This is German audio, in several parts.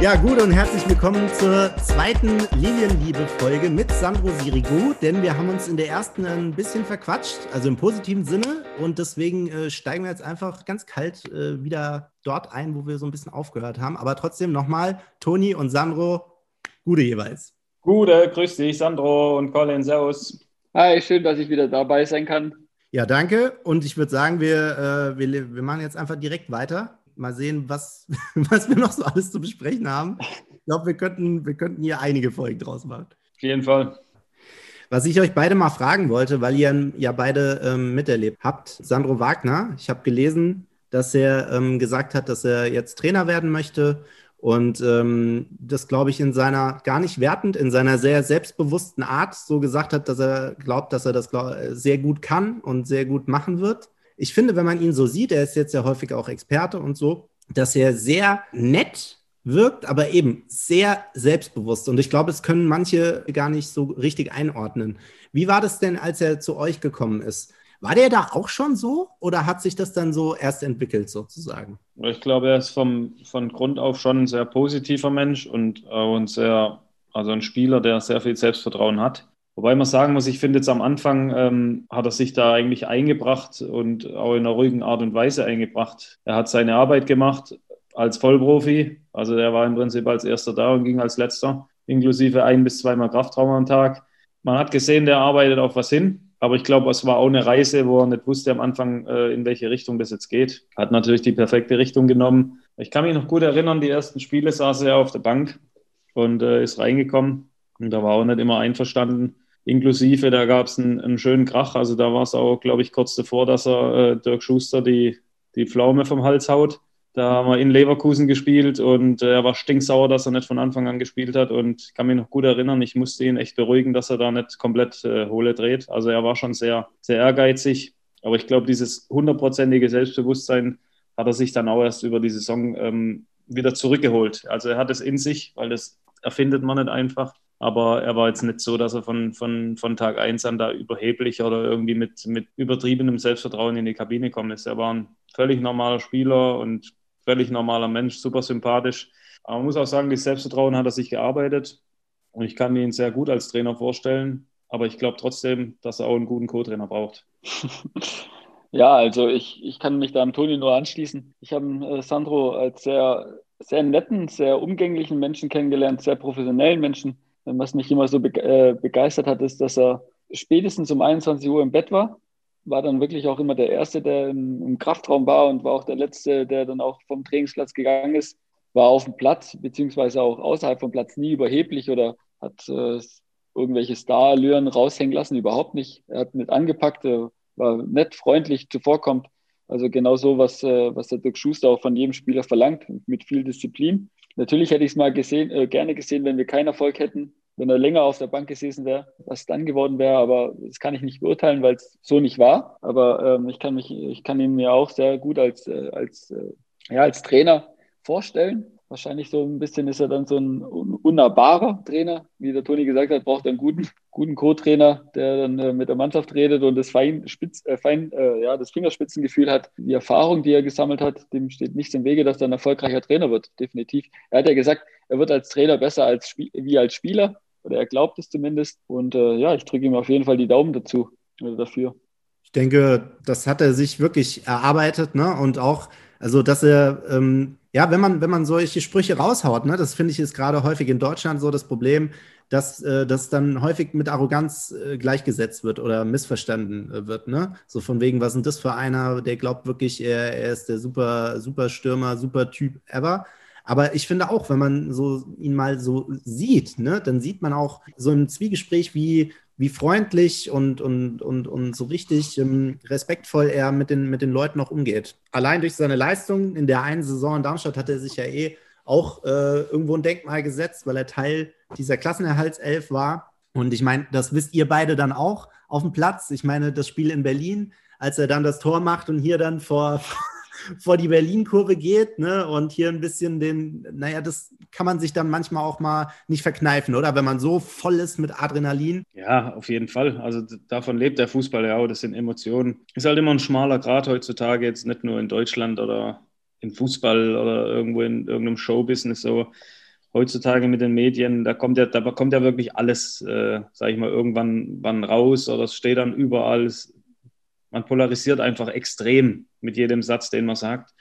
Ja, gut und herzlich willkommen zur zweiten Lilienliebe-Folge mit Sandro Sirigu, denn wir haben uns in der ersten ein bisschen verquatscht, also im positiven Sinne und deswegen äh, steigen wir jetzt einfach ganz kalt äh, wieder dort ein, wo wir so ein bisschen aufgehört haben. Aber trotzdem nochmal, Toni und Sandro, gute jeweils. Gute, grüß dich, Sandro und Colin, servus. Hi, schön, dass ich wieder dabei sein kann. Ja, danke. Und ich würde sagen, wir, äh, wir, wir machen jetzt einfach direkt weiter mal sehen, was, was wir noch so alles zu besprechen haben. Ich glaube, wir könnten, wir könnten hier einige Folgen draus machen. Auf jeden Fall. Was ich euch beide mal fragen wollte, weil ihr ja beide ähm, miterlebt habt, Sandro Wagner, ich habe gelesen, dass er ähm, gesagt hat, dass er jetzt Trainer werden möchte und ähm, das, glaube ich, in seiner, gar nicht wertend, in seiner sehr selbstbewussten Art so gesagt hat, dass er glaubt, dass er das glaub, sehr gut kann und sehr gut machen wird ich finde, wenn man ihn so sieht, er ist jetzt ja häufig auch Experte und so, dass er sehr nett wirkt, aber eben sehr selbstbewusst. Und ich glaube, es können manche gar nicht so richtig einordnen. Wie war das denn, als er zu euch gekommen ist? War der da auch schon so oder hat sich das dann so erst entwickelt sozusagen? Ich glaube, er ist vom, von Grund auf schon ein sehr positiver Mensch und auch ein sehr, also ein Spieler, der sehr viel Selbstvertrauen hat. Wobei man sagen muss, ich finde jetzt am Anfang ähm, hat er sich da eigentlich eingebracht und auch in einer ruhigen Art und Weise eingebracht. Er hat seine Arbeit gemacht als Vollprofi. Also er war im Prinzip als erster da und ging als letzter, inklusive ein bis zweimal Kraftraum am Tag. Man hat gesehen, der arbeitet auf was hin. Aber ich glaube, es war auch eine Reise, wo er nicht wusste am Anfang, äh, in welche Richtung das jetzt geht. Hat natürlich die perfekte Richtung genommen. Ich kann mich noch gut erinnern, die ersten Spiele saß er auf der Bank und äh, ist reingekommen. Und da war auch nicht immer einverstanden inklusive, da gab es einen, einen, schönen Krach. Also da war es auch, glaube ich, kurz davor, dass er äh, Dirk Schuster die, die Pflaume vom Hals haut. Da haben wir in Leverkusen gespielt und äh, er war stinksauer, dass er nicht von Anfang an gespielt hat. Und kann mich noch gut erinnern, ich musste ihn echt beruhigen, dass er da nicht komplett äh, Hohle dreht. Also er war schon sehr, sehr ehrgeizig. Aber ich glaube, dieses hundertprozentige Selbstbewusstsein hat er sich dann auch erst über die Saison ähm, wieder zurückgeholt. Also er hat es in sich, weil das erfindet man nicht einfach. Aber er war jetzt nicht so, dass er von, von, von Tag 1 an da überheblich oder irgendwie mit, mit übertriebenem Selbstvertrauen in die Kabine gekommen ist. Er war ein völlig normaler Spieler und völlig normaler Mensch, super sympathisch. Aber man muss auch sagen, das Selbstvertrauen hat er sich gearbeitet und ich kann mir ihn sehr gut als Trainer vorstellen. Aber ich glaube trotzdem, dass er auch einen guten Co-Trainer braucht. Ja, also ich, ich kann mich da am Toni nur anschließen. Ich habe äh, Sandro als sehr, sehr netten, sehr umgänglichen Menschen kennengelernt, sehr professionellen Menschen was mich immer so äh, begeistert hat, ist, dass er spätestens um 21 Uhr im Bett war. War dann wirklich auch immer der Erste, der im, Kraftraum war und war auch der Letzte, der dann auch vom Trainingsplatz gegangen ist. War auf dem Platz, beziehungsweise auch außerhalb vom Platz nie überheblich oder hat äh, irgendwelche Starallüren raushängen lassen, überhaupt nicht. Er hat mit angepackt, war nett, freundlich, zuvorkommt. Also genau so, was, äh, was der Dirk Schuster auch von jedem Spieler verlangt, mit viel Disziplin. Natürlich hätte ich es mal gesehen, äh, gerne gesehen, wenn wir keinen Erfolg hätten, wenn er länger auf der Bank gesessen wäre, was dann geworden wäre, aber das kann ich nicht beurteilen, weil es so nicht war. Aber ähm, ich kann mich, ich kann ihn mir auch sehr gut als, äh, als, äh, ja, als Trainer vorstellen. Wahrscheinlich so ein bisschen ist er dann so ein unnahbarer Trainer. Wie der Toni gesagt hat, braucht er einen guten, guten Co-Trainer, der dann äh, mit der Mannschaft redet und das, fein, Spitz, äh, fein, äh, ja, das Fingerspitzengefühl hat. Die Erfahrung, die er gesammelt hat, dem steht nichts im Wege, dass er ein erfolgreicher Trainer wird, definitiv. Er hat ja gesagt, er wird als Trainer besser als wie als Spieler, oder er glaubt es zumindest. Und äh, ja, ich drücke ihm auf jeden Fall die Daumen dazu, also dafür. Ich denke, das hat er sich wirklich erarbeitet, ne? Und auch, also dass er ähm, ja, wenn man, wenn man solche Sprüche raushaut, ne, das finde ich ist gerade häufig in Deutschland so das Problem, dass äh, das dann häufig mit Arroganz äh, gleichgesetzt wird oder missverstanden äh, wird. Ne? So von wegen, was ist das für einer, der glaubt wirklich, er, er ist der super, super Stürmer, super Typ ever. Aber ich finde auch, wenn man so ihn mal so sieht, ne, dann sieht man auch so im Zwiegespräch, wie wie freundlich und, und, und, und so richtig ähm, respektvoll er mit den, mit den Leuten auch umgeht. Allein durch seine Leistung in der einen Saison in Darmstadt hat er sich ja eh auch äh, irgendwo ein Denkmal gesetzt, weil er Teil dieser Klassenerhaltself war. Und ich meine, das wisst ihr beide dann auch auf dem Platz. Ich meine, das Spiel in Berlin, als er dann das Tor macht und hier dann vor, vor die Berlin-Kurve geht ne, und hier ein bisschen den, naja, das kann man sich dann manchmal auch mal nicht verkneifen, oder? Wenn man so voll ist mit Adrenalin. Ja, auf jeden Fall. Also davon lebt der Fußball ja auch, das sind Emotionen. Ist halt immer ein schmaler Grad heutzutage, jetzt nicht nur in Deutschland oder im Fußball oder irgendwo in irgendeinem Showbusiness so. heutzutage mit den Medien, da kommt ja, da kommt ja wirklich alles, äh, sage ich mal, irgendwann wann raus oder es steht dann überall. Es, man polarisiert einfach extrem mit jedem Satz, den man sagt.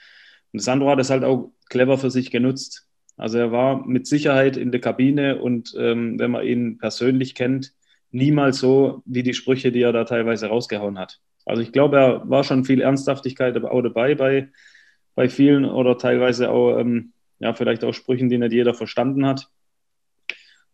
Und Sandro hat es halt auch clever für sich genutzt. Also er war mit Sicherheit in der Kabine und ähm, wenn man ihn persönlich kennt, niemals so wie die Sprüche, die er da teilweise rausgehauen hat. Also ich glaube, er war schon viel Ernsthaftigkeit auch dabei bei, bei vielen oder teilweise auch, ähm, ja, vielleicht auch Sprüchen, die nicht jeder verstanden hat.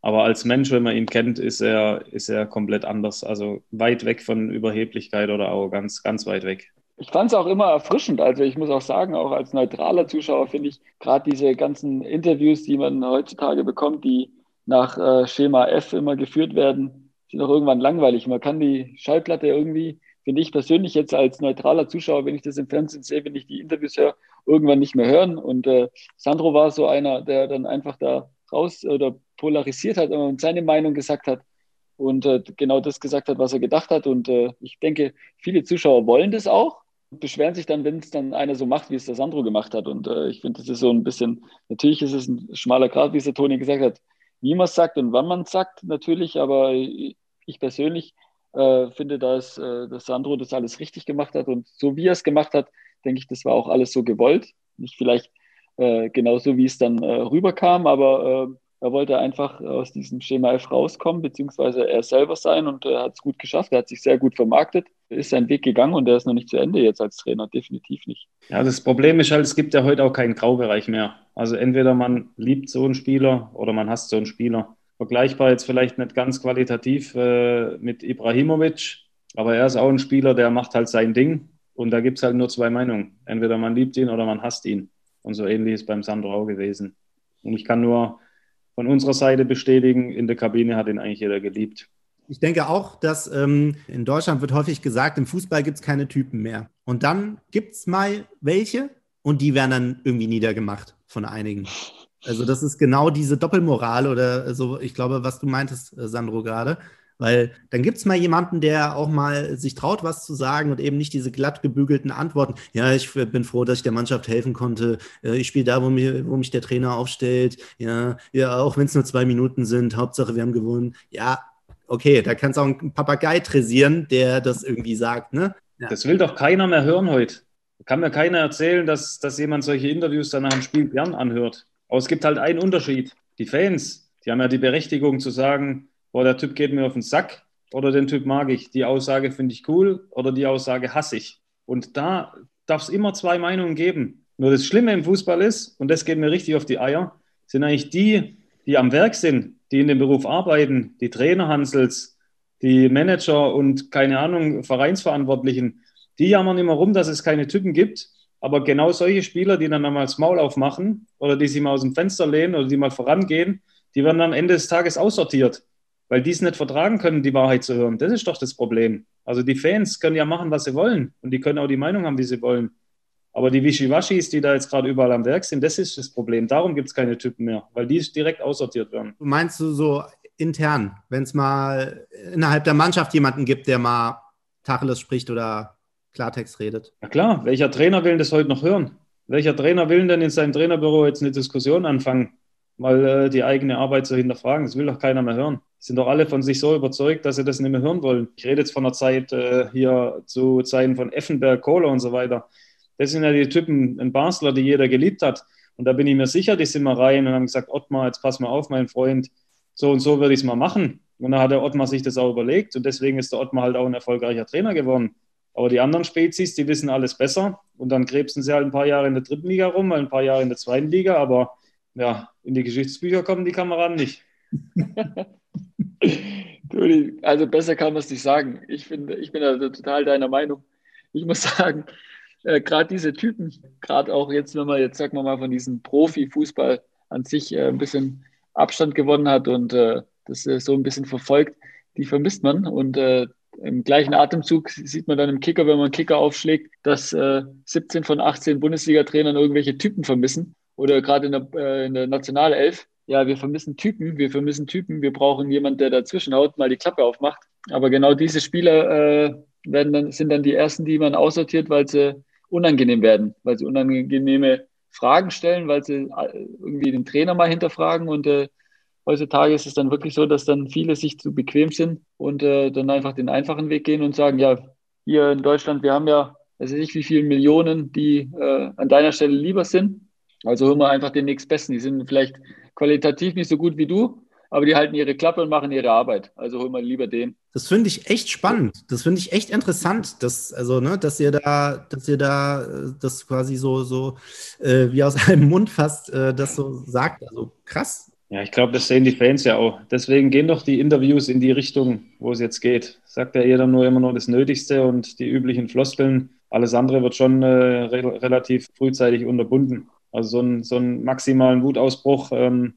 Aber als Mensch, wenn man ihn kennt, ist er, ist er komplett anders. Also weit weg von Überheblichkeit oder Arroganz, ganz weit weg. Ich fand es auch immer erfrischend. Also ich muss auch sagen, auch als neutraler Zuschauer finde ich gerade diese ganzen Interviews, die man heutzutage bekommt, die nach äh, Schema F immer geführt werden, sind auch irgendwann langweilig. Man kann die Schallplatte irgendwie, finde ich persönlich jetzt als neutraler Zuschauer, wenn ich das im Fernsehen sehe, wenn ich die Interviews höre, irgendwann nicht mehr hören. Und äh, Sandro war so einer, der dann einfach da raus oder polarisiert hat und seine Meinung gesagt hat und äh, genau das gesagt hat, was er gedacht hat. Und äh, ich denke, viele Zuschauer wollen das auch beschweren sich dann, wenn es dann einer so macht, wie es der Sandro gemacht hat. Und äh, ich finde, das ist so ein bisschen, natürlich ist es ein schmaler Grad, wie es der Toni gesagt hat, wie man es sagt und wann man es sagt, natürlich, aber ich persönlich äh, finde, dass, äh, dass Sandro das alles richtig gemacht hat und so wie er es gemacht hat, denke ich, das war auch alles so gewollt. Nicht vielleicht äh, genauso, wie es dann äh, rüberkam, aber äh, er wollte einfach aus diesem Schema F rauskommen, beziehungsweise er selber sein und er hat es gut geschafft. Er hat sich sehr gut vermarktet, ist seinen Weg gegangen und er ist noch nicht zu Ende jetzt als Trainer, definitiv nicht. Ja, das Problem ist halt, es gibt ja heute auch keinen Graubereich mehr. Also entweder man liebt so einen Spieler oder man hasst so einen Spieler. Vergleichbar jetzt vielleicht nicht ganz qualitativ äh, mit Ibrahimovic, aber er ist auch ein Spieler, der macht halt sein Ding und da gibt es halt nur zwei Meinungen. Entweder man liebt ihn oder man hasst ihn. Und so ähnlich ist beim Sandro auch gewesen. Und ich kann nur von unserer Seite bestätigen, in der Kabine hat ihn eigentlich jeder geliebt. Ich denke auch, dass ähm, in Deutschland wird häufig gesagt, im Fußball gibt es keine Typen mehr. Und dann gibt es mal welche und die werden dann irgendwie niedergemacht von einigen. Also das ist genau diese Doppelmoral oder so, ich glaube, was du meintest, äh, Sandro, gerade. Weil dann gibt es mal jemanden, der auch mal sich traut, was zu sagen und eben nicht diese glatt gebügelten Antworten. Ja, ich bin froh, dass ich der Mannschaft helfen konnte. Äh, ich spiele da, wo, mir, wo mich der Trainer aufstellt. Ja, ja auch wenn es nur zwei Minuten sind. Hauptsache, wir haben gewonnen. Ja, okay, da kann es auch ein Papagei tresieren, der das irgendwie sagt. Ne? Ja. Das will doch keiner mehr hören heute. Kann mir keiner erzählen, dass, dass jemand solche Interviews dann nach dem Spiel gern anhört. Aber es gibt halt einen Unterschied. Die Fans, die haben ja die Berechtigung zu sagen, boah, der Typ geht mir auf den Sack oder den Typ mag ich. Die Aussage finde ich cool oder die Aussage hasse ich. Und da darf es immer zwei Meinungen geben. Nur das Schlimme im Fußball ist, und das geht mir richtig auf die Eier, sind eigentlich die, die am Werk sind, die in dem Beruf arbeiten, die Trainerhansels, die Manager und keine Ahnung, Vereinsverantwortlichen, die jammern immer rum, dass es keine Typen gibt. Aber genau solche Spieler, die dann einmal das Maul aufmachen oder die sich mal aus dem Fenster lehnen oder die mal vorangehen, die werden am Ende des Tages aussortiert weil die es nicht vertragen können, die Wahrheit zu hören. Das ist doch das Problem. Also die Fans können ja machen, was sie wollen und die können auch die Meinung haben, wie sie wollen. Aber die Wischiwaschis, die da jetzt gerade überall am Werk sind, das ist das Problem. Darum gibt es keine Typen mehr, weil die direkt aussortiert werden. Meinst du so intern, wenn es mal innerhalb der Mannschaft jemanden gibt, der mal Tacheles spricht oder Klartext redet? Na klar, welcher Trainer will das heute noch hören? Welcher Trainer will denn in seinem Trainerbüro jetzt eine Diskussion anfangen, mal äh, die eigene Arbeit zu hinterfragen? Das will doch keiner mehr hören sind doch alle von sich so überzeugt, dass sie das nicht mehr hören wollen. Ich rede jetzt von der Zeit äh, hier zu Zeiten von Effenberg, Kohler und so weiter. Das sind ja die Typen in Basler, die jeder geliebt hat. Und da bin ich mir sicher, die sind mal rein und haben gesagt, Ottmar, jetzt pass mal auf, mein Freund, so und so würde ich es mal machen. Und da hat der Ottmar sich das auch überlegt und deswegen ist der Ottmar halt auch ein erfolgreicher Trainer geworden. Aber die anderen Spezies, die wissen alles besser und dann krebsen sie halt ein paar Jahre in der dritten Liga rum, ein paar Jahre in der zweiten Liga, aber ja, in die Geschichtsbücher kommen die Kameraden nicht. also besser kann man es nicht sagen. Ich, finde, ich bin da total deiner Meinung. Ich muss sagen, äh, gerade diese Typen, gerade auch jetzt, wenn man jetzt, sagen wir mal, von diesem Profifußball an sich äh, ein bisschen Abstand gewonnen hat und äh, das äh, so ein bisschen verfolgt, die vermisst man. Und äh, im gleichen Atemzug sieht man dann im Kicker, wenn man einen Kicker aufschlägt, dass 17 äh, von 18 Bundesliga-Trainern irgendwelche Typen vermissen oder gerade in der, in der Nationalelf ja, wir vermissen Typen, wir vermissen Typen, wir brauchen jemanden, der dazwischen haut, mal die Klappe aufmacht. Aber genau diese Spieler äh, werden dann, sind dann die ersten, die man aussortiert, weil sie unangenehm werden, weil sie unangenehme Fragen stellen, weil sie äh, irgendwie den Trainer mal hinterfragen und äh, heutzutage ist es dann wirklich so, dass dann viele sich zu bequem sind und äh, dann einfach den einfachen Weg gehen und sagen, ja, hier in Deutschland, wir haben ja, weiß ich nicht, wie viele Millionen, die äh, an deiner Stelle lieber sind. Also hör mal einfach den nächstbesten. Die sind vielleicht qualitativ nicht so gut wie du, aber die halten ihre Klappe und machen ihre Arbeit. Also hol mal lieber den. Das finde ich echt spannend. Das finde ich echt interessant, dass, also, ne, dass ihr da, dass ihr da das quasi so, so äh, wie aus einem Mund fast äh, das so sagt. Also krass. Ja, ich glaube, das sehen die Fans ja auch. Deswegen gehen doch die Interviews in die Richtung, wo es jetzt geht. Sagt ja jeder nur immer nur das Nötigste und die üblichen Floskeln. Alles andere wird schon äh, re relativ frühzeitig unterbunden. Also so, ein, so einen maximalen Wutausbruch ähm,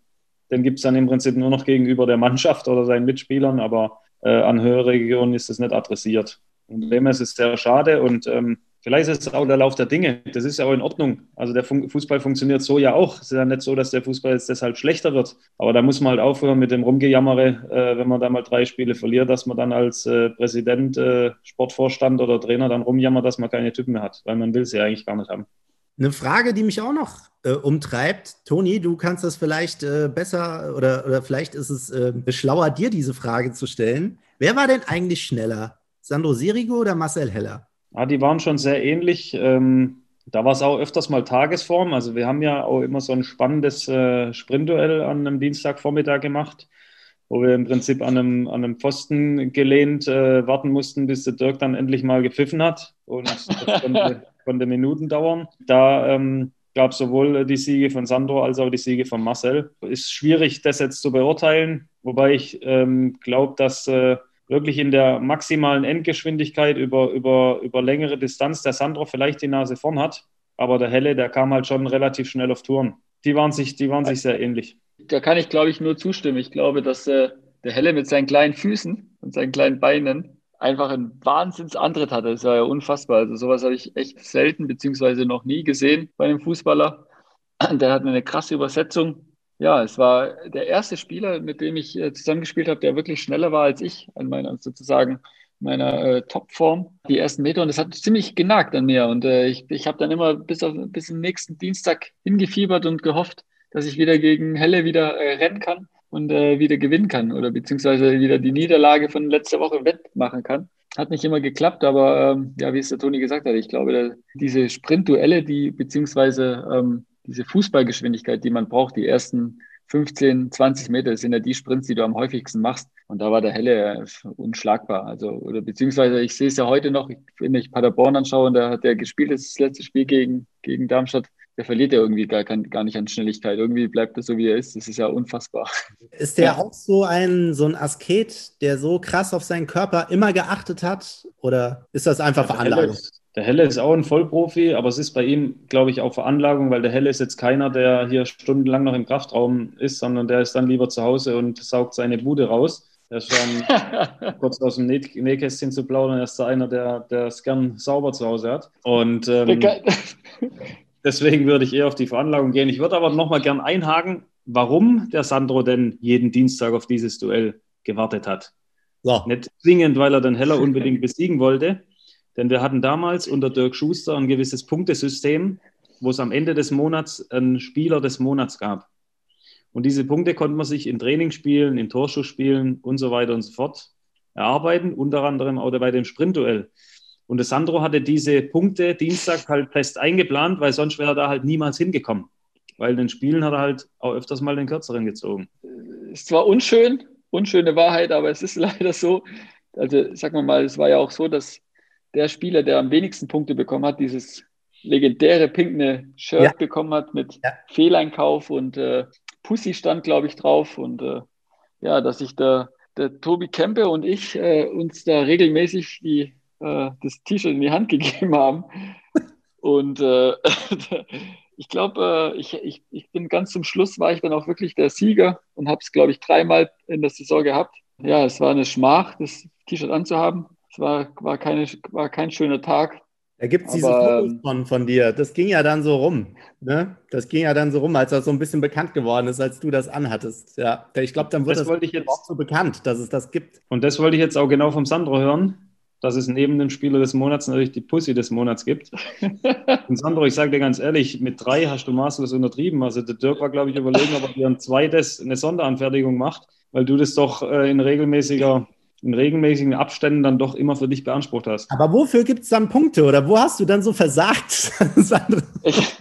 den gibt es dann im Prinzip nur noch gegenüber der Mannschaft oder seinen Mitspielern, aber äh, an höhere Regionen ist es nicht adressiert. Und dem ist es sehr schade und ähm, vielleicht ist es auch der Lauf der Dinge. Das ist ja auch in Ordnung. Also der Fußball funktioniert so ja auch. Es ist ja nicht so, dass der Fußball jetzt deshalb schlechter wird. Aber da muss man halt aufhören mit dem Rumgejammere, äh, wenn man da mal drei Spiele verliert, dass man dann als äh, Präsident, äh, Sportvorstand oder Trainer dann rumjammert, dass man keine Typen mehr hat, weil man will sie ja eigentlich gar nicht haben. Eine Frage, die mich auch noch äh, umtreibt, Toni, du kannst das vielleicht äh, besser oder, oder vielleicht ist es äh, beschlauer, dir diese Frage zu stellen. Wer war denn eigentlich schneller? Sandro Sirigo oder Marcel Heller? Ja, die waren schon sehr ähnlich. Ähm, da war es auch öfters mal Tagesform. Also wir haben ja auch immer so ein spannendes äh, Sprintduell an einem Dienstagvormittag gemacht, wo wir im Prinzip an einem, an einem Pfosten gelehnt äh, warten mussten, bis der Dirk dann endlich mal gepfiffen hat. Und das konnte, konnte Minuten dauern. Da ähm, gab es sowohl die Siege von Sandro als auch die Siege von Marcel. Ist schwierig, das jetzt zu beurteilen, wobei ich ähm, glaube, dass äh, wirklich in der maximalen Endgeschwindigkeit über, über, über längere Distanz der Sandro vielleicht die Nase vorn hat. Aber der Helle, der kam halt schon relativ schnell auf Touren. Die waren sich, die waren sich sehr ähnlich. Da kann ich, glaube ich, nur zustimmen. Ich glaube, dass äh, der Helle mit seinen kleinen Füßen und seinen kleinen Beinen einfach einen Wahnsinnsantritt hatte. Das war ja unfassbar. Also sowas habe ich echt selten beziehungsweise noch nie gesehen bei einem Fußballer. Der hat eine krasse Übersetzung. Ja, es war der erste Spieler, mit dem ich äh, zusammengespielt habe, der wirklich schneller war als ich an meiner sozusagen meiner äh, Topform, die ersten Meter. Und das hat ziemlich genagt an mir. Und äh, ich, ich habe dann immer bis, auf, bis zum nächsten Dienstag hingefiebert und gehofft, dass ich wieder gegen Helle wieder äh, rennen kann und äh, wieder gewinnen kann oder beziehungsweise wieder die Niederlage von letzter Woche wettmachen kann. Hat nicht immer geklappt, aber ähm, ja, wie es der Toni gesagt hat, ich glaube, da, diese Sprintduelle, die beziehungsweise ähm, diese Fußballgeschwindigkeit, die man braucht, die ersten 15, 20 Meter sind ja die Sprints, die du am häufigsten machst. Und da war der Helle äh, unschlagbar. Also, oder beziehungsweise ich sehe es ja heute noch, wenn ich Paderborn anschaue und da hat der gespielt, das letzte Spiel gegen, gegen Darmstadt der verliert ja irgendwie gar, gar nicht an Schnelligkeit. Irgendwie bleibt er so, wie er ist. Das ist ja unfassbar. Ist der ja. auch so ein, so ein Asket, der so krass auf seinen Körper immer geachtet hat? Oder ist das einfach ja, Veranlagung? Der Helle ist auch ein Vollprofi, aber es ist bei ihm, glaube ich, auch Veranlagung, weil der Helle ist jetzt keiner, der hier stundenlang noch im Kraftraum ist, sondern der ist dann lieber zu Hause und saugt seine Bude raus. Er ist schon kurz aus dem Nähkästchen zu plaudern, er ist da einer, der, der es gern sauber zu Hause hat. Und ähm, Deswegen würde ich eher auf die Veranlagung gehen. Ich würde aber nochmal gern einhaken, warum der Sandro denn jeden Dienstag auf dieses Duell gewartet hat. So. Nicht zwingend, weil er den Heller unbedingt besiegen wollte, denn wir hatten damals unter Dirk Schuster ein gewisses Punktesystem, wo es am Ende des Monats einen Spieler des Monats gab. Und diese Punkte konnte man sich in Trainingsspielen, in Torschussspielen und so weiter und so fort erarbeiten, unter anderem auch bei dem Sprintduell. Und der Sandro hatte diese Punkte Dienstag halt fest eingeplant, weil sonst wäre er da halt niemals hingekommen. Weil in den Spielen hat er halt auch öfters mal den kürzeren gezogen. Ist zwar unschön, unschöne Wahrheit, aber es ist leider so. Also sagen wir mal, es war ja auch so, dass der Spieler, der am wenigsten Punkte bekommen hat, dieses legendäre pinkne Shirt ja. bekommen hat mit ja. Fehleinkauf und äh, Pussy stand, glaube ich, drauf. Und äh, ja, dass sich der, der Tobi Kempe und ich äh, uns da regelmäßig die äh, das T-Shirt in die Hand gegeben haben. Und äh, ich glaube, äh, ich, ich, ich bin ganz zum Schluss, war ich dann auch wirklich der Sieger und habe es, glaube ich, dreimal in der Saison gehabt. Ja, es war eine Schmach, das T-Shirt anzuhaben. Es war, war, keine, war kein schöner Tag. Da gibt es diese Fotos ähm, von, von dir. Das ging ja dann so rum. Ne? Das ging ja dann so rum, als das so ein bisschen bekannt geworden ist, als du das anhattest. Ja, ich glaube, dann wird das, das jetzt, auch so bekannt, dass es das gibt. Und das wollte ich jetzt auch genau vom Sandro hören dass es neben dem Spieler des Monats natürlich die Pussy des Monats gibt. Und Sandro, ich sage dir ganz ehrlich, mit drei hast du maßlos untertrieben. Also der Dirk war, glaube ich, überlegen, ob er dir ein zweites eine Sonderanfertigung macht, weil du das doch äh, in regelmäßiger in regelmäßigen Abständen dann doch immer für dich beansprucht hast. Aber wofür gibt es dann Punkte oder wo hast du dann so versagt? ich,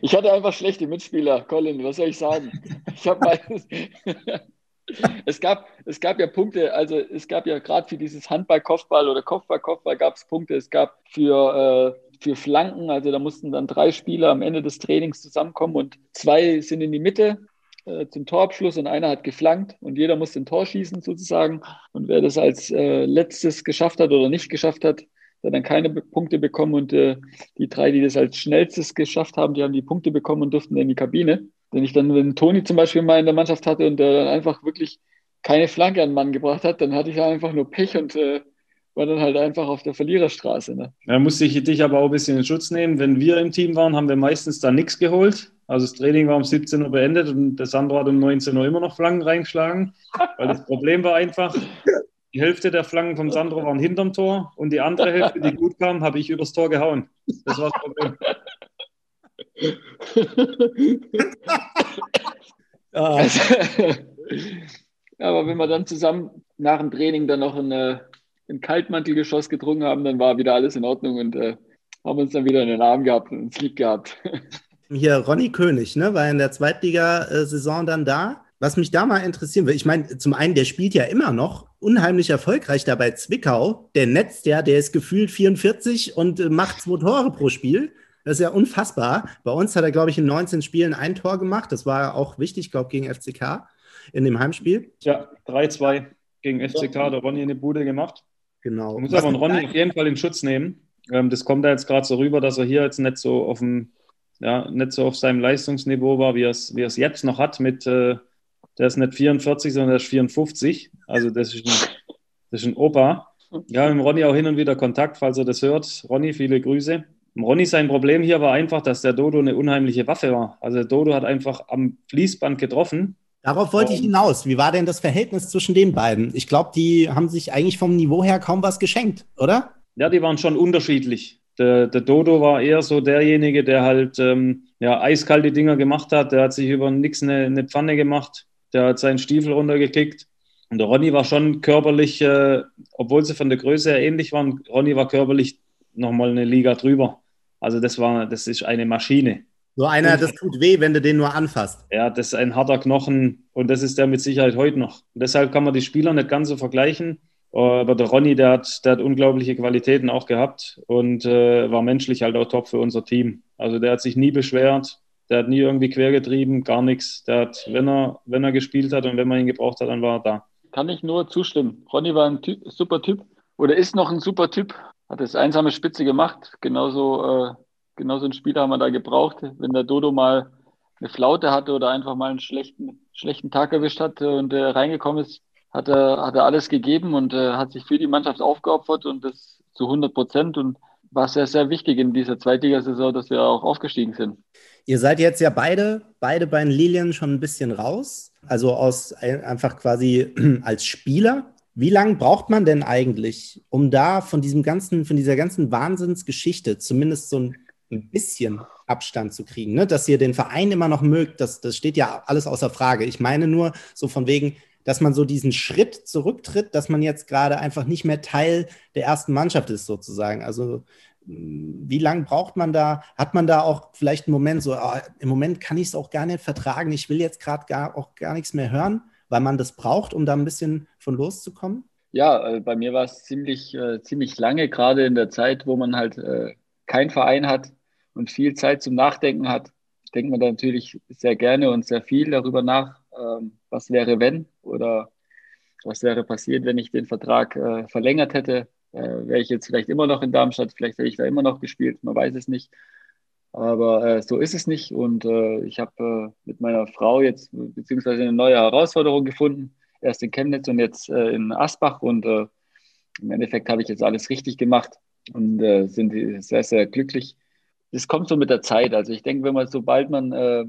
ich, hatte einfach schlechte Mitspieler, Colin, was soll ich sagen? Ich habe meistens. es, gab, es gab ja Punkte, also es gab ja gerade für dieses Handball-Kopfball oder Kopfball-Kopfball gab es Punkte. Es gab für, äh, für Flanken, also da mussten dann drei Spieler am Ende des Trainings zusammenkommen und zwei sind in die Mitte äh, zum Torabschluss und einer hat geflankt und jeder musste ein Tor schießen sozusagen. Und wer das als äh, letztes geschafft hat oder nicht geschafft hat, der dann keine Punkte bekommen und äh, die drei, die das als schnellstes geschafft haben, die haben die Punkte bekommen und durften in die Kabine. Wenn ich dann, wenn Toni zum Beispiel mal in der Mannschaft hatte und der dann einfach wirklich keine Flanke an den Mann gebracht hat, dann hatte ich einfach nur Pech und äh, war dann halt einfach auf der Verliererstraße. Ne? Da musste ich dich aber auch ein bisschen in Schutz nehmen. Wenn wir im Team waren, haben wir meistens da nichts geholt. Also das Training war um 17 Uhr beendet und der Sandro hat um 19 Uhr immer noch Flanken reingeschlagen. Weil das Problem war einfach, die Hälfte der Flanken vom Sandro waren hinterm Tor und die andere Hälfte, die gut kam, habe ich übers Tor gehauen. Das war das Problem. Also, aber wenn wir dann zusammen nach dem Training dann noch ein, äh, ein Kaltmantelgeschoss getrunken haben, dann war wieder alles in Ordnung und äh, haben uns dann wieder in den Arm gehabt und ins Lied gehabt. Hier, Ronny König, ne, war in der Zweitligasaison dann da. Was mich da mal interessieren würde, ich meine, zum einen, der spielt ja immer noch unheimlich erfolgreich da bei Zwickau. Der netzt ja, der ist gefühlt 44 und äh, macht zwei Tore pro Spiel. Das ist ja unfassbar. Bei uns hat er, glaube ich, in 19 Spielen ein Tor gemacht. Das war auch wichtig, glaube ich, gegen FCK in dem Heimspiel. Ja, 3-2 gegen FCK, der Ronny eine Bude gemacht. Genau. Ich muss aber Ronny auf jeden Fall in Schutz nehmen. Ähm, das kommt da jetzt gerade so rüber, dass er hier jetzt nicht so auf dem, ja, nicht so auf seinem Leistungsniveau war, wie er es, wie er es jetzt noch hat mit, äh, der ist nicht 44, sondern der ist 54. Also das ist ein, das ist ein Opa. Ja, mit Ronny auch hin und wieder Kontakt, falls er das hört. Ronny, viele Grüße. Ronny, sein Problem hier war einfach, dass der Dodo eine unheimliche Waffe war. Also der Dodo hat einfach am Fließband getroffen. Darauf wollte ich hinaus. Wie war denn das Verhältnis zwischen den beiden? Ich glaube, die haben sich eigentlich vom Niveau her kaum was geschenkt, oder? Ja, die waren schon unterschiedlich. Der, der Dodo war eher so derjenige, der halt ähm, ja, eiskalte Dinger gemacht hat. Der hat sich über nichts eine, eine Pfanne gemacht. Der hat seinen Stiefel runtergekickt. Und der Ronny war schon körperlich, äh, obwohl sie von der Größe her ähnlich waren, Ronny war körperlich nochmal eine Liga drüber. Also das war, das ist eine Maschine. So einer, das tut weh, wenn du den nur anfasst. Ja, das ist ein harter Knochen und das ist der mit Sicherheit heute noch. Und deshalb kann man die Spieler nicht ganz so vergleichen. Aber der Ronny, der hat, der hat unglaubliche Qualitäten auch gehabt und äh, war menschlich halt auch top für unser Team. Also der hat sich nie beschwert, der hat nie irgendwie quergetrieben, gar nichts. Der hat, wenn er, wenn er gespielt hat und wenn man ihn gebraucht hat, dann war er da. Kann ich nur zustimmen. Ronny war ein typ, super Typ oder ist noch ein super Typ hat das einsame Spitze gemacht. Genauso, äh, genauso ein Spieler haben wir da gebraucht. Wenn der Dodo mal eine Flaute hatte oder einfach mal einen schlechten, schlechten Tag erwischt hat und äh, reingekommen ist, hat er, hat er alles gegeben und äh, hat sich für die Mannschaft aufgeopfert und das zu 100 Prozent und war sehr, sehr wichtig in dieser Zweitligasaison, dass wir auch aufgestiegen sind. Ihr seid jetzt ja beide, beide bei den Lilien schon ein bisschen raus, also aus einfach quasi als Spieler wie lange braucht man denn eigentlich, um da von diesem ganzen, von dieser ganzen Wahnsinnsgeschichte zumindest so ein, ein bisschen Abstand zu kriegen, ne? dass ihr den Verein immer noch mögt, das, das steht ja alles außer Frage. Ich meine nur so von wegen, dass man so diesen Schritt zurücktritt, dass man jetzt gerade einfach nicht mehr Teil der ersten Mannschaft ist, sozusagen. Also wie lange braucht man da? Hat man da auch vielleicht einen Moment so, oh, im Moment kann ich es auch gar nicht vertragen, ich will jetzt gerade gar, auch gar nichts mehr hören? weil man das braucht, um da ein bisschen von loszukommen? Ja, äh, bei mir war es ziemlich, äh, ziemlich lange, gerade in der Zeit, wo man halt äh, keinen Verein hat und viel Zeit zum Nachdenken hat, denkt man da natürlich sehr gerne und sehr viel darüber nach, ähm, was wäre, wenn oder was wäre passiert, wenn ich den Vertrag äh, verlängert hätte. Äh, wäre ich jetzt vielleicht immer noch in Darmstadt, vielleicht hätte ich da immer noch gespielt, man weiß es nicht. Aber äh, so ist es nicht. Und ich habe mit meiner Frau jetzt beziehungsweise eine neue Herausforderung gefunden. Erst in Chemnitz und jetzt äh, in Asbach. Und äh, im Endeffekt habe ich jetzt alles richtig gemacht und äh, sind sehr, sehr glücklich. Das kommt so mit der Zeit. Also ich denke, wenn man sobald man äh,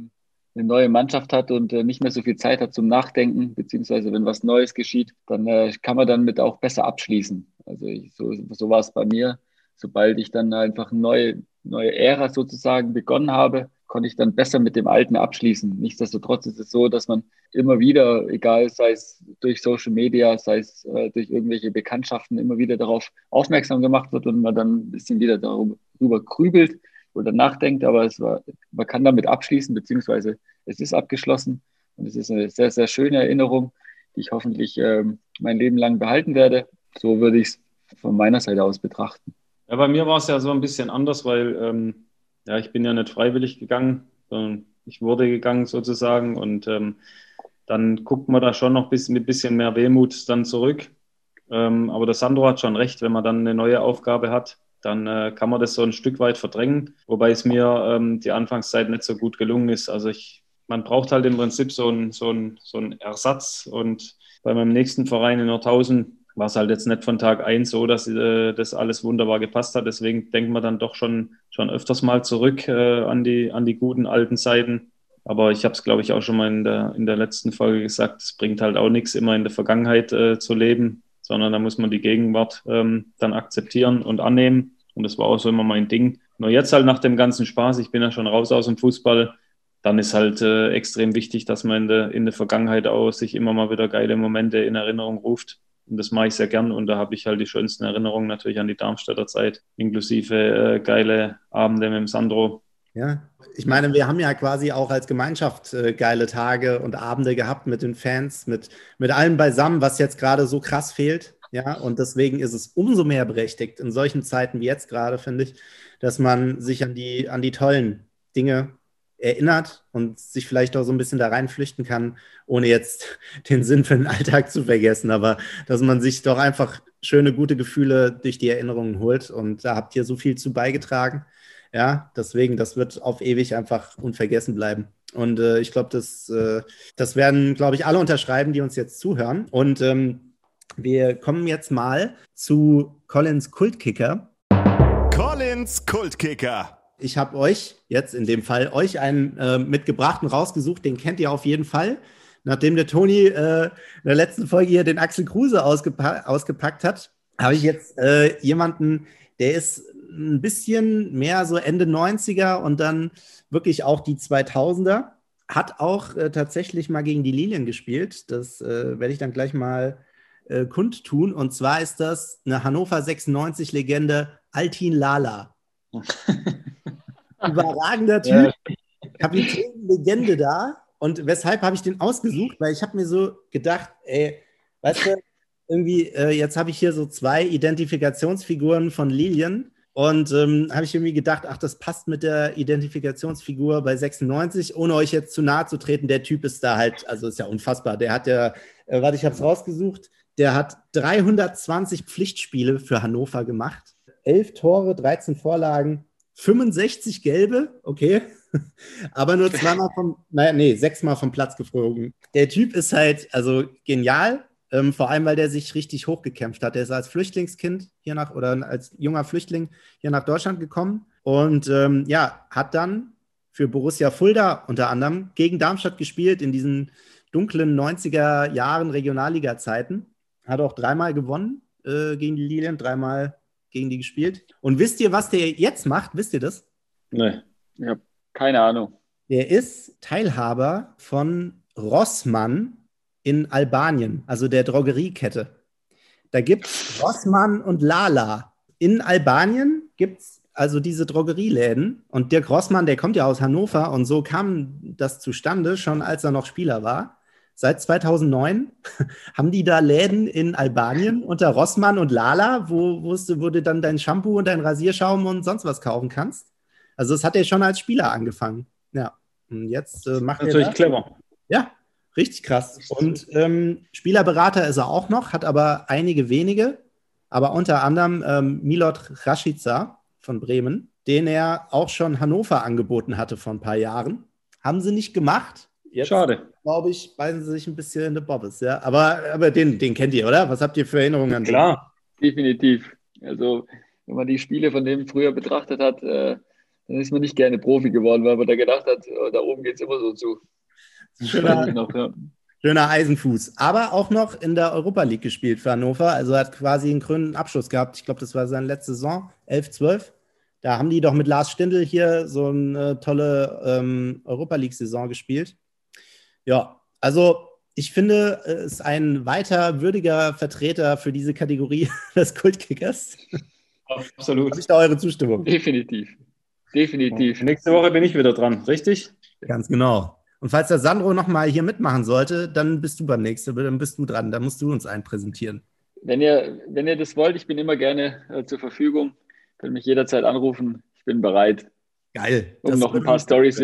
eine neue Mannschaft hat und äh, nicht mehr so viel Zeit hat zum Nachdenken, beziehungsweise wenn was Neues geschieht, dann äh, kann man dann mit auch besser abschließen. Also ich, so, so war es bei mir. Sobald ich dann einfach eine neue, neue Ära sozusagen begonnen habe, konnte ich dann besser mit dem Alten abschließen. Nichtsdestotrotz ist es so, dass man immer wieder, egal sei es durch Social Media, sei es äh, durch irgendwelche Bekanntschaften, immer wieder darauf aufmerksam gemacht wird und man dann ein bisschen wieder darüber grübelt oder nachdenkt. Aber es war, man kann damit abschließen, beziehungsweise es ist abgeschlossen und es ist eine sehr, sehr schöne Erinnerung, die ich hoffentlich äh, mein Leben lang behalten werde. So würde ich es von meiner Seite aus betrachten. Ja, bei mir war es ja so ein bisschen anders, weil ähm ja, ich bin ja nicht freiwillig gegangen, sondern ich wurde gegangen sozusagen und ähm, dann guckt man da schon noch bis, mit ein bisschen mehr Wehmut dann zurück. Ähm, aber der Sandro hat schon recht, wenn man dann eine neue Aufgabe hat, dann äh, kann man das so ein Stück weit verdrängen, wobei es mir ähm, die Anfangszeit nicht so gut gelungen ist. Also ich, man braucht halt im Prinzip so einen so so ein Ersatz und bei meinem nächsten Verein in Nordhausen war es halt jetzt nicht von Tag eins so, dass äh, das alles wunderbar gepasst hat. Deswegen denken wir dann doch schon, schon öfters mal zurück äh, an, die, an die guten alten Zeiten. Aber ich habe es, glaube ich, auch schon mal in der, in der letzten Folge gesagt, es bringt halt auch nichts, immer in der Vergangenheit äh, zu leben, sondern da muss man die Gegenwart ähm, dann akzeptieren und annehmen. Und das war auch so immer mein Ding. Nur jetzt halt nach dem ganzen Spaß, ich bin ja schon raus aus dem Fußball, dann ist halt äh, extrem wichtig, dass man in der, in der Vergangenheit auch sich immer mal wieder geile Momente in Erinnerung ruft und das mache ich sehr gern. Und da habe ich halt die schönsten Erinnerungen natürlich an die Darmstädter Zeit, inklusive äh, geile Abende mit dem Sandro. Ja, ich meine, wir haben ja quasi auch als Gemeinschaft äh, geile Tage und Abende gehabt mit den Fans, mit, mit allem beisammen, was jetzt gerade so krass fehlt. Ja, und deswegen ist es umso mehr berechtigt in solchen Zeiten wie jetzt gerade, finde ich, dass man sich an die, an die tollen Dinge erinnert und sich vielleicht auch so ein bisschen da reinflüchten kann, ohne jetzt den Sinn für den Alltag zu vergessen, aber dass man sich doch einfach schöne, gute Gefühle durch die Erinnerungen holt und da habt ihr so viel zu beigetragen. Ja, deswegen, das wird auf ewig einfach unvergessen bleiben. Und äh, ich glaube, das, äh, das werden, glaube ich, alle unterschreiben, die uns jetzt zuhören. Und ähm, wir kommen jetzt mal zu Collins Kultkicker. Collins Kultkicker ich habe euch jetzt in dem Fall euch einen äh, mitgebrachten rausgesucht, den kennt ihr auf jeden Fall. Nachdem der Toni äh, in der letzten Folge hier den Axel Kruse ausgepa ausgepackt hat, habe ich jetzt äh, jemanden, der ist ein bisschen mehr so Ende 90er und dann wirklich auch die 2000er. Hat auch äh, tatsächlich mal gegen die Lilien gespielt. Das äh, werde ich dann gleich mal äh, kundtun. Und zwar ist das eine Hannover 96-Legende Altin Lala. Überragender Typ. Kapitän, Legende da. Und weshalb habe ich den ausgesucht? Weil ich habe mir so gedacht, ey, weißt du, irgendwie, äh, jetzt habe ich hier so zwei Identifikationsfiguren von Lilien. Und ähm, habe ich irgendwie gedacht, ach, das passt mit der Identifikationsfigur bei 96, ohne euch jetzt zu nahe zu treten. Der Typ ist da halt, also ist ja unfassbar. Der hat ja, äh, warte, ich habe es rausgesucht, der hat 320 Pflichtspiele für Hannover gemacht, elf Tore, 13 Vorlagen, 65 gelbe, okay, aber nur zweimal vom, naja, nee, sechsmal vom Platz geflogen. Der Typ ist halt, also genial, ähm, vor allem, weil der sich richtig hochgekämpft hat. Der ist als Flüchtlingskind hier nach, oder als junger Flüchtling hier nach Deutschland gekommen und ähm, ja, hat dann für Borussia Fulda unter anderem gegen Darmstadt gespielt in diesen dunklen 90er Jahren Regionalliga-Zeiten. Hat auch dreimal gewonnen äh, gegen die Lilien, dreimal gegen die gespielt. Und wisst ihr, was der jetzt macht? Wisst ihr das? Nee. Ich habe keine Ahnung. Der ist Teilhaber von Rossmann in Albanien, also der Drogeriekette. Da gibt es Rossmann und Lala. In Albanien gibt es also diese Drogerieläden. Und Dirk Rossmann, der kommt ja aus Hannover und so kam das zustande, schon als er noch Spieler war. Seit 2009 haben die da Läden in Albanien unter Rossmann und Lala, wo, wo du dann dein Shampoo und dein Rasierschaum und sonst was kaufen kannst. Also das hat er schon als Spieler angefangen. Ja, und jetzt äh, macht Natürlich er clever. Ja, richtig krass. Und ähm, Spielerberater ist er auch noch, hat aber einige wenige, aber unter anderem ähm, Milot Rashica von Bremen, den er auch schon Hannover angeboten hatte vor ein paar Jahren. Haben sie nicht gemacht, Jetzt, Schade. Glaube ich, beißen sie sich ein bisschen in die Bobbes. Ja? Aber, aber den, den kennt ihr, oder? Was habt ihr für Erinnerungen an den? Klar, definitiv. Also, wenn man die Spiele von dem früher betrachtet hat, äh, dann ist man nicht gerne Profi geworden, weil man da gedacht hat, oh, da oben geht es immer so zu. Schöner, noch, ja. Schöner Eisenfuß. Aber auch noch in der Europa League gespielt für Hannover. Also hat quasi einen grünen Abschluss gehabt. Ich glaube, das war seine letzte Saison, 11, 12. Da haben die doch mit Lars Stindl hier so eine tolle ähm, Europa League-Saison gespielt. Ja, also ich finde, es ist ein weiter würdiger Vertreter für diese Kategorie des Kultkickers. Absolut. Habe ich da eure Zustimmung? Definitiv. Definitiv. Nächste Woche bin ich wieder dran, richtig? Ganz genau. Und falls der Sandro nochmal hier mitmachen sollte, dann bist du beim nächsten, dann bist du dran. Dann musst du uns einen präsentieren. Wenn ihr, wenn ihr das wollt, ich bin immer gerne äh, zur Verfügung. Könnt mich jederzeit anrufen. Ich bin bereit. Geil. Um noch ein paar Stories,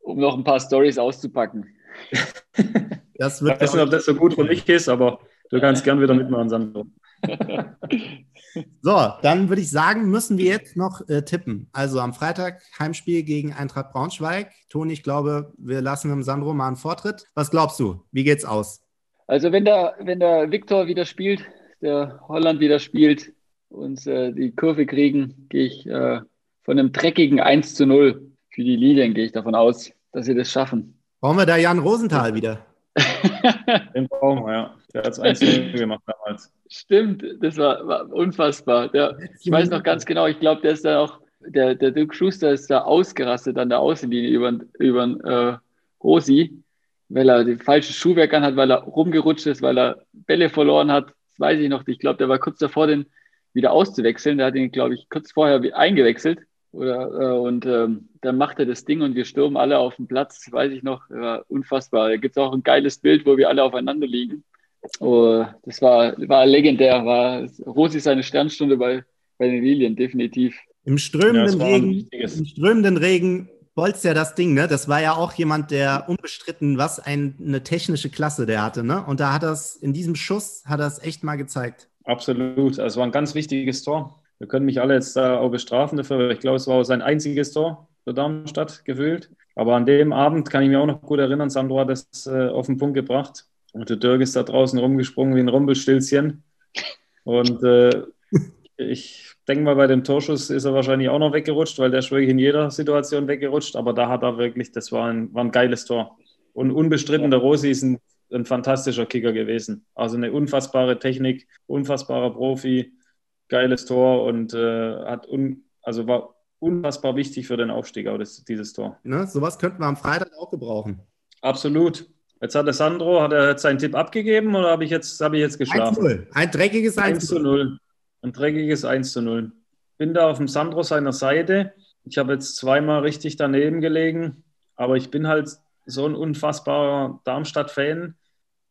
um noch ein paar Stories auszupacken. das wird ich weiß nicht, ob das so gut für mich ist, aber du kannst gern wieder mitmachen, Sandro. so, dann würde ich sagen, müssen wir jetzt noch äh, tippen. Also am Freitag Heimspiel gegen Eintracht Braunschweig. Toni, ich glaube, wir lassen dem Sandro mal einen Vortritt. Was glaubst du? Wie geht's aus? Also wenn der, wenn der Viktor wieder spielt, der Holland wieder spielt und äh, die Kurve kriegen, gehe ich äh, von einem dreckigen 1 zu 0 für die Lilien, gehe ich davon aus, dass sie das schaffen. Brauchen wir da Jan Rosenthal wieder? Den brauchen wir, ja. Der hat es 1 zu 0 gemacht damals. Stimmt, das war, war unfassbar. Der, ich weiß noch ganz genau, ich glaube, der ist da auch, der, der Dirk Schuster ist da ausgerastet an der Außenlinie über, über äh, Rosi, weil er das falsche Schuhwerk anhat, weil er rumgerutscht ist, weil er Bälle verloren hat. Das weiß ich noch. Ich glaube, der war kurz davor, den wieder auszuwechseln. Der hat ihn, glaube ich, kurz vorher eingewechselt. Oder, äh, und ähm, dann macht er das Ding und wir stürmen alle auf den Platz, das weiß ich noch, war unfassbar. Da gibt es auch ein geiles Bild, wo wir alle aufeinander liegen. Oh, das war, war legendär. War Rosi seine Sternstunde bei, bei den Lilien, definitiv. Im strömenden, ja, Regen, im strömenden Regen bolzt ja das Ding, ne? Das war ja auch jemand, der unbestritten, was ein, eine technische Klasse der hatte, ne? Und da hat das, in diesem Schuss, hat es echt mal gezeigt. Absolut. Also es war ein ganz wichtiges Tor. Wir können mich alle jetzt da auch bestrafen dafür. Ich glaube, es war sein einziges Tor für Darmstadt gefühlt. Aber an dem Abend kann ich mich auch noch gut erinnern, Sandro hat das äh, auf den Punkt gebracht. Und der Dirk ist da draußen rumgesprungen wie ein Rumpelstilzchen. Und äh, ich denke mal, bei dem Torschuss ist er wahrscheinlich auch noch weggerutscht, weil der ist wirklich in jeder Situation weggerutscht. Aber da hat er wirklich, das war ein, war ein geiles Tor. Und unbestritten, der Rosi ist ein, ein fantastischer Kicker gewesen. Also eine unfassbare Technik, unfassbarer Profi, geiles Tor und äh, hat un, also war unfassbar wichtig für den Aufstieg, auch das, dieses Tor. Ne, sowas könnten wir am Freitag auch gebrauchen. Absolut. Jetzt hat der Sandro, hat er jetzt seinen Tipp abgegeben oder habe ich jetzt, habe ich jetzt geschlafen? 1 Ein dreckiges 1 zu 0. Ein dreckiges 1 zu 0. Bin da auf dem Sandro seiner Seite. Ich habe jetzt zweimal richtig daneben gelegen, aber ich bin halt so ein unfassbarer Darmstadt-Fan,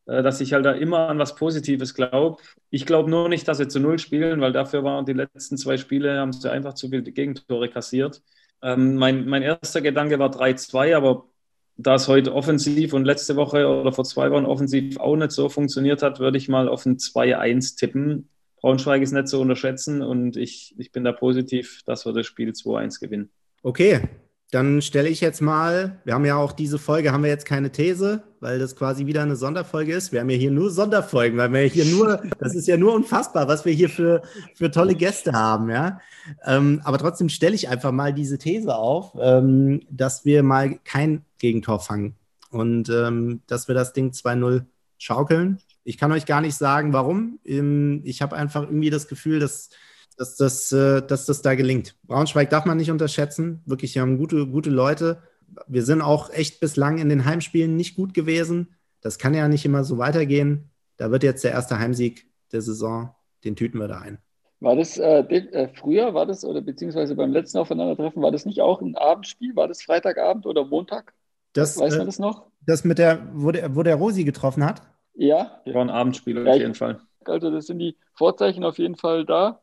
dass ich halt da immer an was Positives glaube. Ich glaube nur nicht, dass sie zu Null spielen, weil dafür waren die letzten zwei Spiele, haben sie einfach zu viele Gegentore kassiert. Ähm, mein, mein erster Gedanke war 3-2, aber da es heute offensiv und letzte Woche oder vor zwei Wochen offensiv auch nicht so funktioniert hat, würde ich mal auf ein 2-1 tippen. Braunschweig ist nicht zu unterschätzen und ich, ich bin da positiv, dass wir das Spiel 2-1 gewinnen. Okay, dann stelle ich jetzt mal, wir haben ja auch diese Folge, haben wir jetzt keine These, weil das quasi wieder eine Sonderfolge ist. Wir haben ja hier nur Sonderfolgen, weil wir hier nur, das ist ja nur unfassbar, was wir hier für, für tolle Gäste haben, ja. Ähm, aber trotzdem stelle ich einfach mal diese These auf, ähm, dass wir mal kein Gegentor fangen und ähm, dass wir das Ding 2-0 schaukeln. Ich kann euch gar nicht sagen, warum. Ähm, ich habe einfach irgendwie das Gefühl, dass dass das, äh, dass das da gelingt. Braunschweig darf man nicht unterschätzen. Wirklich, wir haben gute, gute Leute. Wir sind auch echt bislang in den Heimspielen nicht gut gewesen. Das kann ja nicht immer so weitergehen. Da wird jetzt der erste Heimsieg der Saison, den tüten wir da ein. War das äh, äh, früher, war das, oder beziehungsweise beim letzten Aufeinandertreffen, war das nicht auch ein Abendspiel? War das Freitagabend oder Montag? Das, Weiß man äh, das noch? Das mit der, wo der, wo der Rosi getroffen hat? Ja. War ein Abendspiel ja, auf jeden Fall. Also, das sind die Vorzeichen auf jeden Fall da.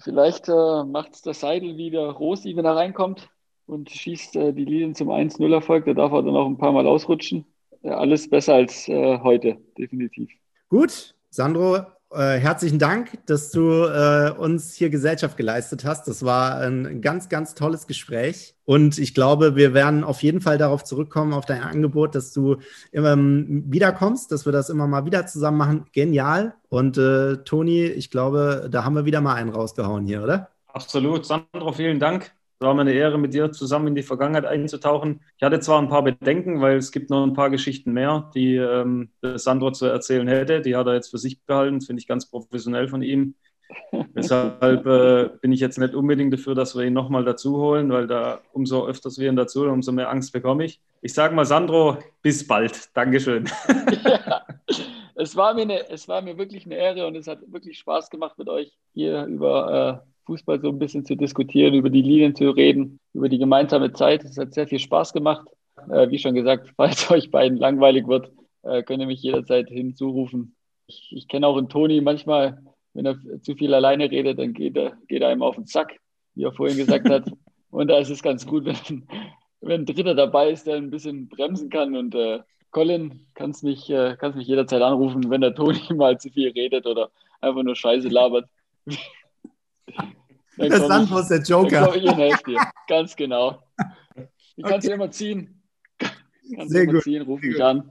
Vielleicht äh, macht es der Seidel wieder Rosi, wenn er reinkommt und schießt äh, die Linien zum 1-0-Erfolg. Da darf er dann auch ein paar Mal ausrutschen. Ja, alles besser als äh, heute, definitiv. Gut, Sandro, äh, herzlichen Dank, dass du äh, uns hier Gesellschaft geleistet hast. Das war ein ganz, ganz tolles Gespräch. Und ich glaube, wir werden auf jeden Fall darauf zurückkommen, auf dein Angebot, dass du immer ähm, wiederkommst, dass wir das immer mal wieder zusammen machen. Genial. Und äh, Toni, ich glaube, da haben wir wieder mal einen rausgehauen hier, oder? Absolut. Sandro, vielen Dank. Es war mir eine Ehre, mit dir zusammen in die Vergangenheit einzutauchen. Ich hatte zwar ein paar Bedenken, weil es gibt noch ein paar Geschichten mehr, die ähm, Sandro zu erzählen hätte. Die hat er jetzt für sich behalten. Das finde ich ganz professionell von ihm. Deshalb äh, bin ich jetzt nicht unbedingt dafür, dass wir ihn nochmal dazu holen, weil da umso öfters wir ihn dazu holen, umso mehr Angst bekomme ich. Ich sage mal, Sandro, bis bald. Dankeschön. Ja, es, war mir eine, es war mir wirklich eine Ehre und es hat wirklich Spaß gemacht, mit euch hier über äh, Fußball so ein bisschen zu diskutieren, über die Linien zu reden, über die gemeinsame Zeit. Es hat sehr viel Spaß gemacht. Äh, wie schon gesagt, falls euch beiden langweilig wird, äh, könnt ihr mich jederzeit hinzurufen. Ich, ich kenne auch einen Toni manchmal wenn er zu viel alleine redet, dann geht er, geht er einem auf den Sack, wie er vorhin gesagt hat. Und da ist es ganz gut, wenn, wenn ein Dritter dabei ist, der ein bisschen bremsen kann. Und äh, Colin, kannst mich, äh, kannst mich jederzeit anrufen, wenn der Toni mal zu viel redet oder einfach nur Scheiße labert. Dann das Sandro ist der Joker. Dann ich und dir. Ganz genau. Ich kann okay. immer ziehen. Kannst Sehr immer gut. ziehen, ruf Sehr mich gut. an.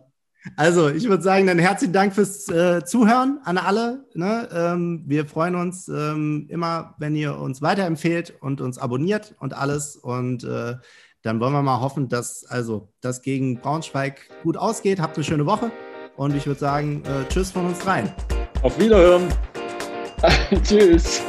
Also, ich würde sagen, dann herzlichen Dank fürs äh, Zuhören an alle. Ne? Ähm, wir freuen uns ähm, immer, wenn ihr uns weiterempfehlt und uns abonniert und alles. Und äh, dann wollen wir mal hoffen, dass also das gegen Braunschweig gut ausgeht. Habt eine schöne Woche und ich würde sagen, äh, tschüss von uns rein. Auf Wiederhören. tschüss.